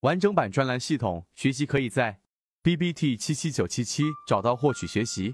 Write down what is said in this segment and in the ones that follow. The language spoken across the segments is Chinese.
完整版专栏系统学习可以在 B B T 七七九七七找到获取学习。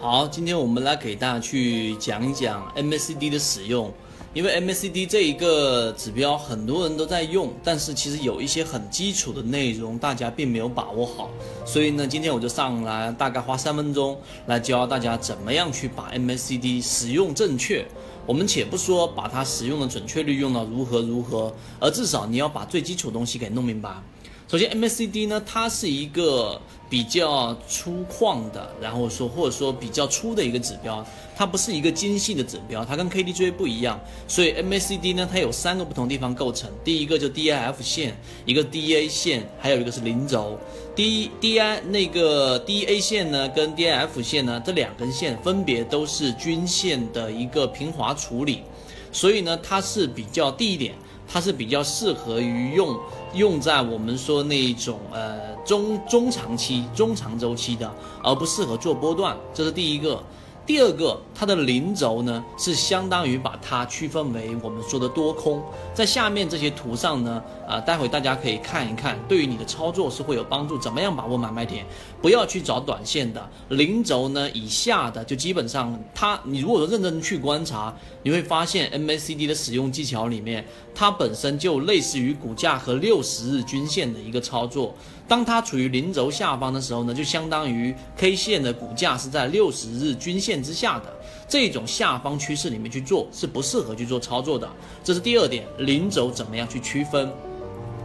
好，今天我们来给大家去讲一讲 MACD 的使用，因为 MACD 这一个指标很多人都在用，但是其实有一些很基础的内容大家并没有把握好，所以呢，今天我就上来大概花三分钟来教大家怎么样去把 MACD 使用正确。我们且不说把它使用的准确率用到如何如何，而至少你要把最基础东西给弄明白。首先，MACD 呢，它是一个比较粗犷的，然后说或者说比较粗的一个指标，它不是一个精细的指标，它跟 KDJ 不一样。所以 MACD 呢，它有三个不同地方构成。第一个就 DIF 线，一个 DA 线，还有一个是零轴。D DI 那个 DA 线呢，跟 DIF 线呢，这两根线分别都是均线的一个平滑处理，所以呢，它是比较第一点。它是比较适合于用用在我们说那一种呃中中长期、中长周期的，而不适合做波段，这是第一个。第二个，它的零轴呢是相当于把它区分为我们说的多空，在下面这些图上呢，啊，待会大家可以看一看，对于你的操作是会有帮助。怎么样把握买卖点？不要去找短线的零轴呢以下的，就基本上它，你如果说认真去观察，你会发现 MACD 的使用技巧里面，它本身就类似于股价和六十日均线的一个操作。当它处于零轴下方的时候呢，就相当于 K 线的股价是在六十日均线线之下的这种下方趋势里面去做，是不适合去做操作的。这是第二点，零轴怎么样去区分？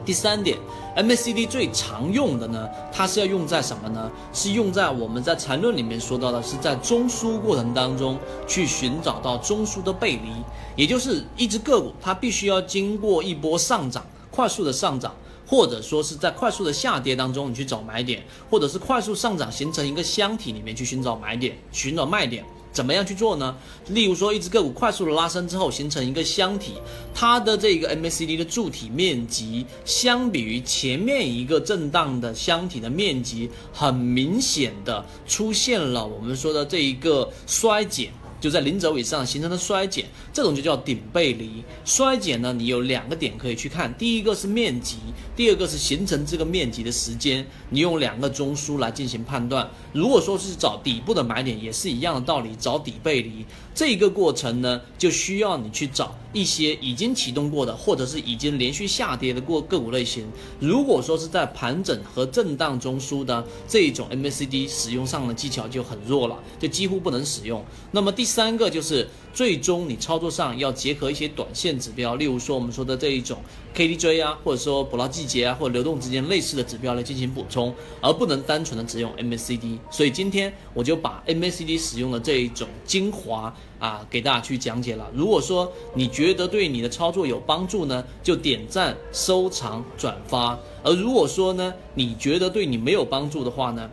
第三点，MACD 最常用的呢，它是要用在什么呢？是用在我们在缠论里面说到的，是在中枢过程当中去寻找到中枢的背离，也就是一只个股它必须要经过一波上涨，快速的上涨。或者说是在快速的下跌当中，你去找买点，或者是快速上涨形成一个箱体里面去寻找买点、寻找卖点，怎么样去做呢？例如说，一只个股快速的拉升之后形成一个箱体，它的这个 MACD 的柱体面积相比于前面一个震荡的箱体的面积，很明显的出现了我们说的这一个衰减。就在零轴以上形成的衰减，这种就叫顶背离。衰减呢，你有两个点可以去看，第一个是面积，第二个是形成这个面积的时间。你用两个中枢来进行判断。如果说是找底部的买点，也是一样的道理，找底背离。这个过程呢，就需要你去找一些已经启动过的，或者是已经连续下跌的过个股类型。如果说是在盘整和震荡中枢的这种 MACD 使用上的技巧就很弱了，就几乎不能使用。那么第三个就是最终你操作上要结合一些短线指标，例如说我们说的这一种 KDJ 啊，或者说捕捞季节啊，或者流动之间类似的指标来进行补充，而不能单纯的只用 MACD。所以今天我就把 MACD 使用的这一种精华啊，给大家去讲解了。如果说你觉得对你的操作有帮助呢，就点赞、收藏、转发；而如果说呢，你觉得对你没有帮助的话呢，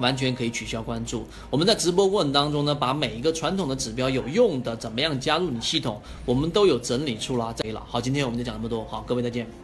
完全可以取消关注。我们在直播过程当中呢，把每一个传统的指标有用的，怎么样加入你系统，我们都有整理出来这里。了，好，今天我们就讲这么多，好，各位再见。